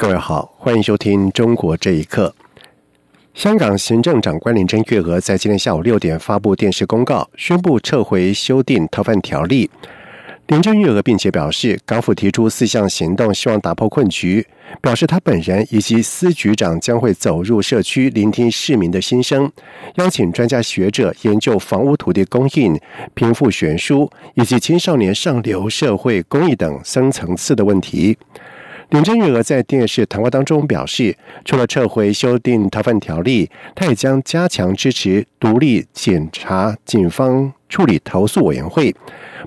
各位好，欢迎收听《中国这一刻》。香港行政长官林郑月娥在今天下午六点发布电视公告，宣布撤回修订逃犯条例。林郑月娥并且表示，港府提出四项行动，希望打破困局。表示他本人以及司局长将会走入社区，聆听市民的心声，邀请专家学者研究房屋土地供应、贫富悬殊以及青少年上流社会公益等深层次的问题。林郑月娥在电视谈话当中表示，除了撤回修订逃犯条例，他也将加强支持独立检察警方处理投诉委员会，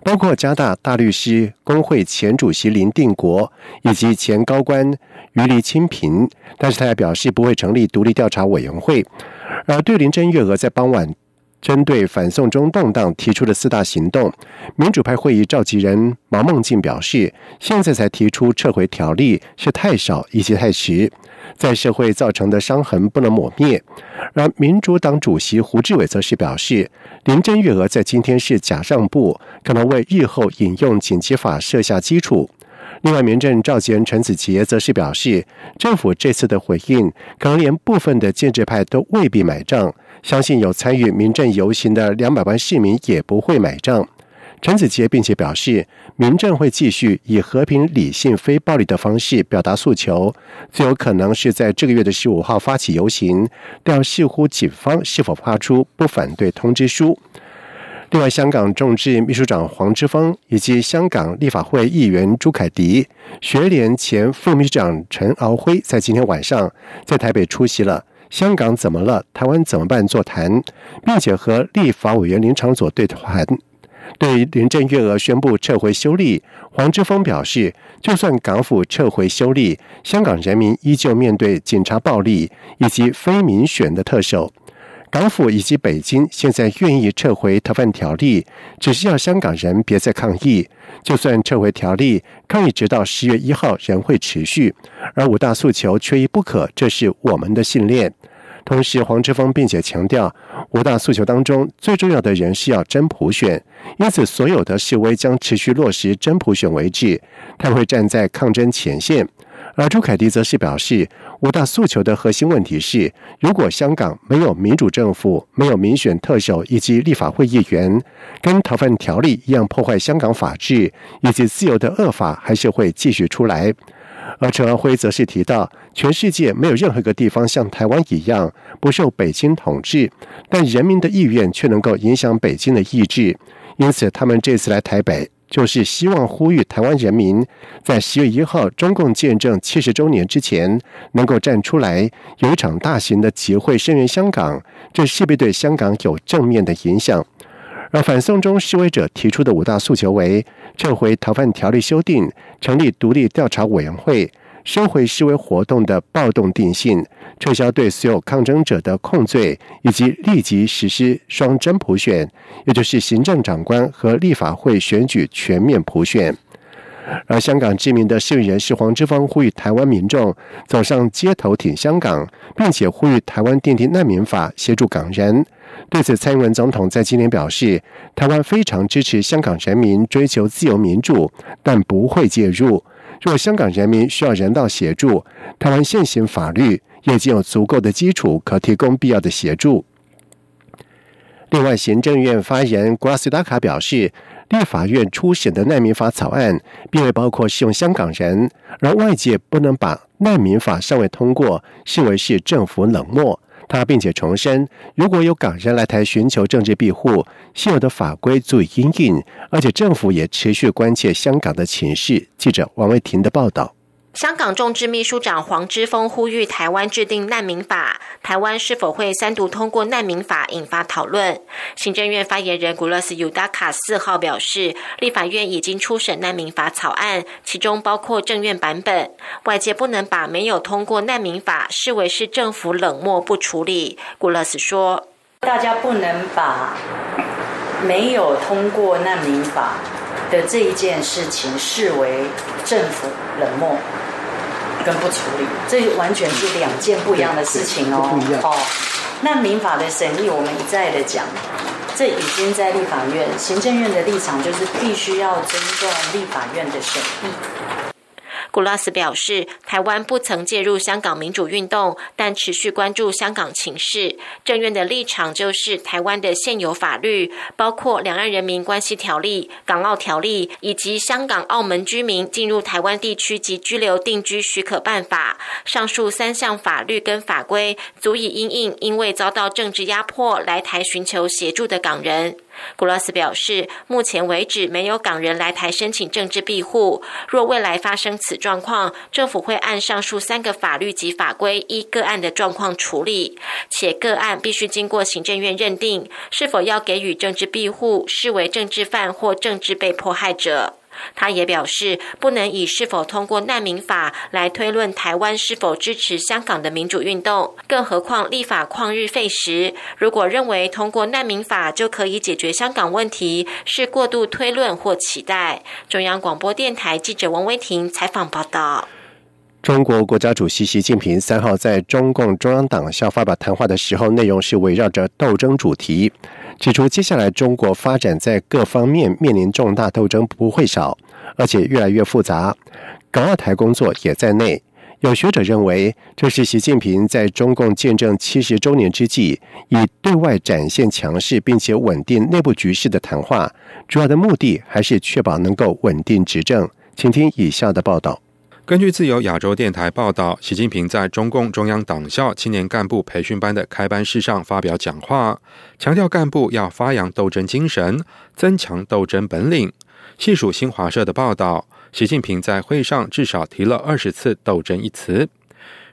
包括加大大律师工会前主席林定国以及前高官于黎清平。但是他也表示不会成立独立调查委员会。而对林郑月娥在傍晚。针对反送中动荡提出的四大行动，民主派会议召集人毛孟静表示，现在才提出撤回条例是太少以及太迟，在社会造成的伤痕不能抹灭。而民主党主席胡志伟则是表示，林郑月娥在今天是假让步，可能为日后引用紧急法设下基础。另外，民政召集人陈子杰则是表示，政府这次的回应，可能连部分的建制派都未必买账。相信有参与民政游行的两百万市民也不会买账。陈子杰并且表示，民政会继续以和平、理性、非暴力的方式表达诉求，最有可能是在这个月的十五号发起游行，但要视乎警方是否发出不反对通知书。另外，香港众志秘书长黄之锋以及香港立法会议员朱凯迪、学联前副秘书长陈敖辉，在今天晚上在台北出席了。香港怎么了？台湾怎么办？座谈，并且和立法委员林长佐对谈。对林郑月娥宣布撤回修例，黄之锋表示，就算港府撤回修例，香港人民依旧面对警察暴力以及非民选的特首。港府以及北京现在愿意撤回逃犯条例，只是要香港人别再抗议。就算撤回条例，抗议直到十月一号仍会持续。而五大诉求缺一不可，这是我们的信念。同时，黄之锋并且强调，五大诉求当中最重要的人是要真普选，因此所有的示威将持续落实真普选为止。他会站在抗争前线。而朱凯迪则是表示，五大诉求的核心问题是：如果香港没有民主政府、没有民选特首以及立法会议员，跟逃犯条例一样破坏香港法治以及自由的恶法，还是会继续出来。而陈安辉则是提到，全世界没有任何一个地方像台湾一样不受北京统治，但人民的意愿却能够影响北京的意志，因此他们这次来台北。就是希望呼吁台湾人民，在十月一号中共建政七十周年之前，能够站出来，有一场大型的集会声援香港，这势必对香港有正面的影响。而反送中示威者提出的五大诉求为：撤回逃犯条例修订，成立独立调查委员会。收回示威活动的暴动定性，撤销对所有抗争者的控罪，以及立即实施双真普选，也就是行政长官和立法会选举全面普选。而香港知名的市民人士黄之锋呼吁台湾民众走上街头挺香港，并且呼吁台湾奠定难民法，协助港人。对此，蔡英文总统在今年表示，台湾非常支持香港人民追求自由民主，但不会介入。若香港人民需要人道协助，台湾现行法律已经有足够的基础可提供必要的协助。另外，行政院发言人古拉斯达卡表示，立法院初审的难民法草案并未包括适用香港人，而外界不能把难民法尚未通过视为是政府冷漠。他并且重申，如果有港人来台寻求政治庇护，现有的法规足以应应，而且政府也持续关切香港的情势。记者王维婷的报道。香港众志秘书长黄之锋呼吁台湾制定难民法，台湾是否会三读通过难民法引发讨论。行政院发言人古勒斯尤达卡四号表示，立法院已经初审难民法草案，其中包括政院版本。外界不能把没有通过难民法视为是政府冷漠不处理。古勒斯说：“大家不能把没有通过难民法的这一件事情视为政府冷漠。”跟不处理，这完全是两件不一样的事情哦。哦，那民法的审议，我们一再的讲，这已经在立法院，行政院的立场就是必须要尊重立法院的审议。古拉斯表示，台湾不曾介入香港民主运动，但持续关注香港情势。政院的立场就是，台湾的现有法律，包括《两岸人民关系条例》、《港澳条例》以及《香港、澳门居民进入台湾地区及居留定居许可办法》，上述三项法律跟法规，足以因应因为遭到政治压迫来台寻求协助的港人。古拉斯表示，目前为止没有港人来台申请政治庇护。若未来发生此状况，政府会按上述三个法律及法规，依个案的状况处理，且个案必须经过行政院认定，是否要给予政治庇护，视为政治犯或政治被迫害者。他也表示，不能以是否通过难民法来推论台湾是否支持香港的民主运动。更何况立法旷日费时，如果认为通过难民法就可以解决香港问题，是过度推论或期待。中央广播电台记者王威婷采访报道。中国国家主席习近平三号在中共中央党校发表谈话的时候，内容是围绕着斗争主题。指出，接下来中国发展在各方面面临重大斗争不会少，而且越来越复杂。港澳台工作也在内。有学者认为，这是习近平在中共建政七十周年之际，以对外展现强势并且稳定内部局势的谈话。主要的目的还是确保能够稳定执政。请听以下的报道。根据自由亚洲电台报道，习近平在中共中央党校青年干部培训班的开班式上发表讲话，强调干部要发扬斗争精神，增强斗争本领。细数新华社的报道，习近平在会上至少提了二十次“斗争”一词。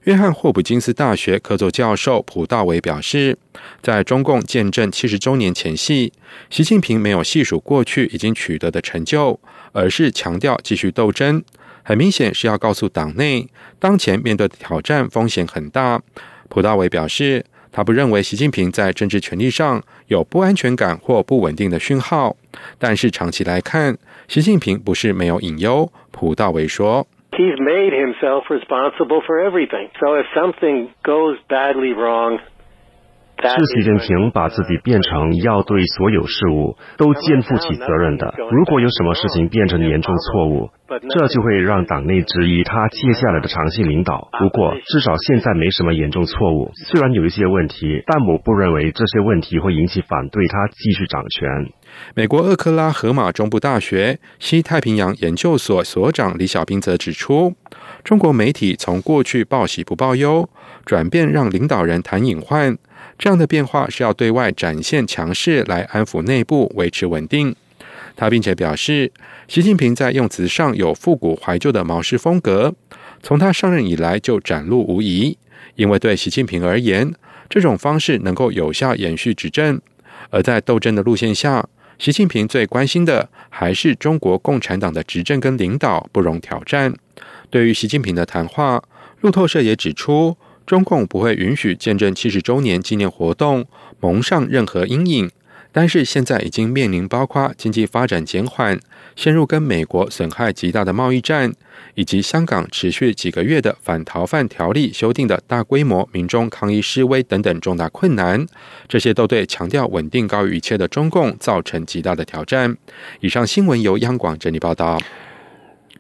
约翰霍普金斯大学客座教授普道维表示，在中共建政七十周年前夕，习近平没有细数过去已经取得的成就，而是强调继续斗争。很明显是要告诉党内，当前面对的挑战风险很大。普大伟表示，他不认为习近平在政治权力上有不安全感或不稳定的讯号，但是长期来看，习近平不是没有隐忧。普大伟说：“He's made himself responsible for everything. So if something goes badly wrong.” 是习近平把自己变成要对所有事物都肩负起责任的。如果有什么事情变成严重错误，这就会让党内质疑他接下来的长期领导。不过，至少现在没什么严重错误。虽然有一些问题，但我不认为这些问题会引起反对他继续掌权。美国厄克拉荷马中部大学西太平洋研究所所长李小兵则指出，中国媒体从过去报喜不报忧，转变让领导人谈隐患。这样的变化是要对外展现强势，来安抚内部，维持稳定。他并且表示，习近平在用词上有复古怀旧的毛式风格，从他上任以来就展露无遗。因为对习近平而言，这种方式能够有效延续执政。而在斗争的路线下，习近平最关心的还是中国共产党的执政跟领导不容挑战。对于习近平的谈话，路透社也指出。中共不会允许见证七十周年纪念活动蒙上任何阴影，但是现在已经面临包括经济发展减缓、陷入跟美国损害极大的贸易战，以及香港持续几个月的反逃犯条例修订的大规模民众抗议示威等等重大困难，这些都对强调稳定高于一切的中共造成极大的挑战。以上新闻由央广整理报道。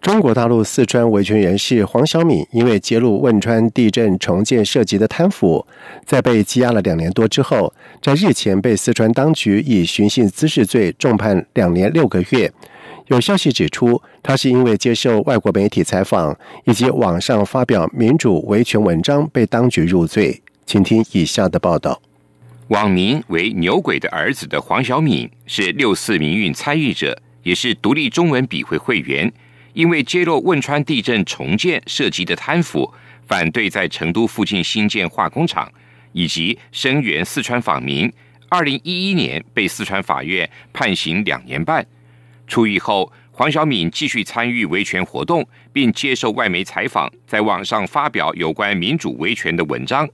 中国大陆四川维权人士黄晓敏，因为揭露汶川地震重建涉及的贪腐，在被羁押了两年多之后，在日前被四川当局以寻衅滋事罪重判两年六个月。有消息指出，他是因为接受外国媒体采访以及网上发表民主维权文章被当局入罪。请听以下的报道：网名为“牛鬼的儿子”的黄晓敏是六四民运参与者，也是独立中文笔会会员。因为揭露汶川地震重建涉及的贪腐，反对在成都附近新建化工厂，以及声援四川访民。二零一一年被四川法院判刑两年半。出狱后，黄晓敏继续参与维权活动，并接受外媒采访，在网上发表有关民主维权的文章，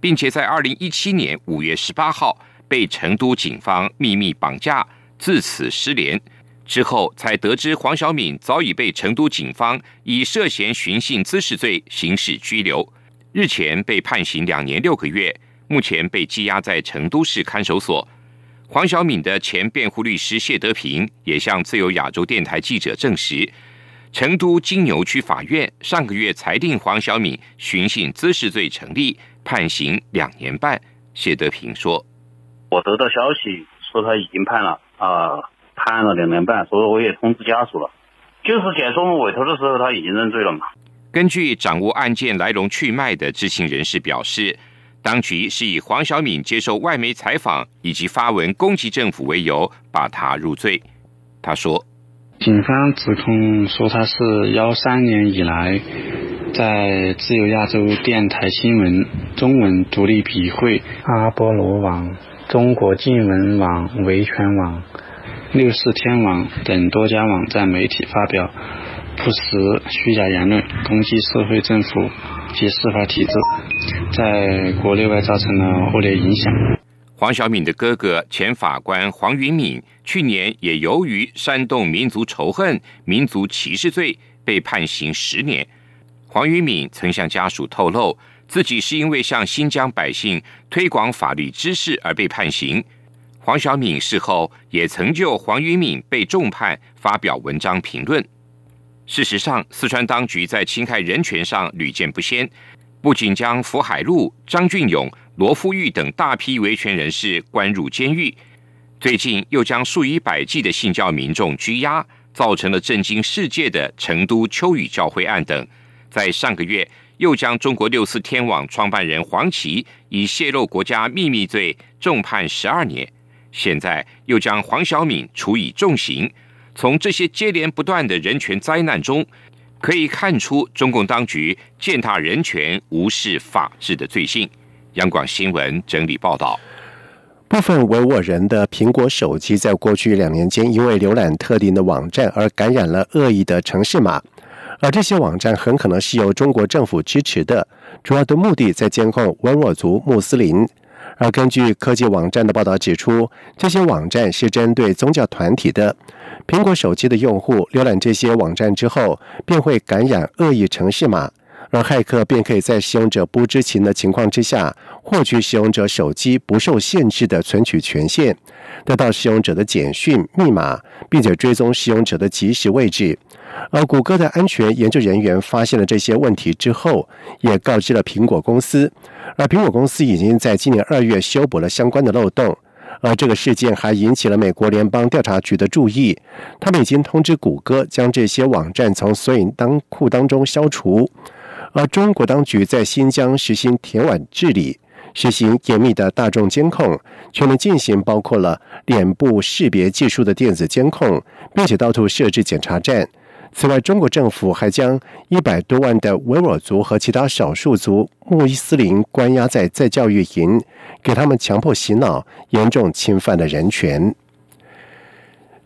并且在二零一七年五月十八号被成都警方秘密绑架，自此失联。之后才得知黄晓敏早已被成都警方以涉嫌寻衅滋事罪刑事拘留，日前被判刑两年六个月，目前被羁押在成都市看守所。黄晓敏的前辩护律师谢德平也向自由亚洲电台记者证实，成都金牛区法院上个月裁定黄晓敏寻衅滋事罪成立，判刑两年半。谢德平说：“我得到消息说他已经判了啊。”判了两年半，所以我也通知家属了。就是检索我们委托的时候，他已经认罪了嘛。根据掌握案件来龙去脉的知情人士表示，当局是以黄晓敏接受外媒采访以及发文攻击政府为由，把他入罪。他说：“警方指控说他是幺三年以来在自由亚洲电台新闻、中文独立笔会、阿波罗网、中国新闻网、维权网。”六四天网等多家网站媒体发表不实虚假言论，攻击社会政府及司法体制，在国内外造成了恶劣影响。黄晓敏的哥哥前法官黄云敏去年也由于煽动民族仇恨、民族歧视罪被判刑十年。黄云敏曾向家属透露，自己是因为向新疆百姓推广法律知识而被判刑。黄晓敏事后也曾就黄云敏被重判发表文章评论。事实上，四川当局在侵害人权上屡见不鲜，不仅将福海路、张俊勇、罗富玉等大批维权人士关入监狱，最近又将数以百计的信教民众拘押，造成了震惊世界的成都秋雨教会案等。在上个月，又将中国六四天网创办人黄琦以泄露国家秘密罪重判十二年。现在又将黄晓敏处以重刑，从这些接连不断的人权灾难中，可以看出中共当局践踏人权、无视法治的罪行。央广新闻整理报道：部分维吾尔人的苹果手机在过去两年间，因为浏览特定的网站而感染了恶意的城市码，而这些网站很可能是由中国政府支持的，主要的目的在监控维吾尔族穆斯林。而根据科技网站的报道指出，这些网站是针对宗教团体的。苹果手机的用户浏览这些网站之后，便会感染恶意城市码，而骇客便可以在使用者不知情的情况之下，获取使用者手机不受限制的存取权限，得到使用者的简讯、密码，并且追踪使用者的即时位置。而谷歌的安全研究人员发现了这些问题之后，也告知了苹果公司。而苹果公司已经在今年二月修补了相关的漏洞，而这个事件还引起了美国联邦调查局的注意。他们已经通知谷歌将这些网站从索引当库当中消除。而中国当局在新疆实行铁腕治理，实行严密的大众监控，全面进行包括了脸部识别技术的电子监控，并且到处设置检查站。此外，中国政府还将一百多万的维吾尔族和其他少数族穆伊斯林关押在在教育营，给他们强迫洗脑，严重侵犯了人权。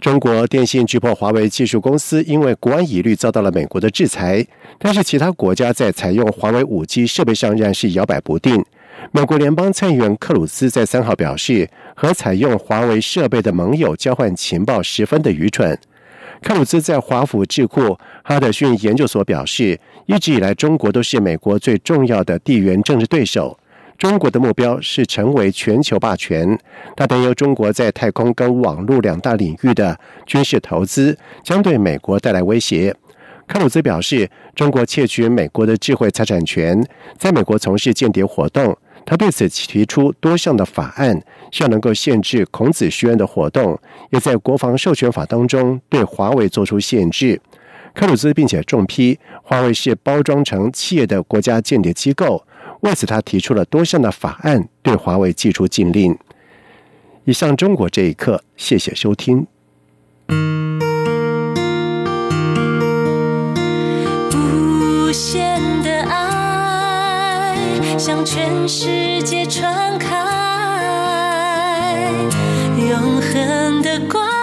中国电信巨破华为技术公司因为国安疑虑遭到了美国的制裁，但是其他国家在采用华为五 G 设备上仍然是摇摆不定。美国联邦参议员克鲁兹在三号表示，和采用华为设备的盟友交换情报十分的愚蠢。克鲁兹在华府智库哈德逊研究所表示，一直以来中国都是美国最重要的地缘政治对手。中国的目标是成为全球霸权。他担忧中国在太空跟网络两大领域的军事投资将对美国带来威胁。克鲁兹表示，中国窃取美国的智慧财产权，在美国从事间谍活动。他对此提出多项的法案，希望能够限制孔子学院的活动，也在国防授权法当中对华为做出限制。克鲁兹并且重批华为是包装成企业的国家间谍机构，为此他提出了多项的法案对华为技术禁令。以上中国这一刻谢谢收听。无限的爱向全世界传开永恒的光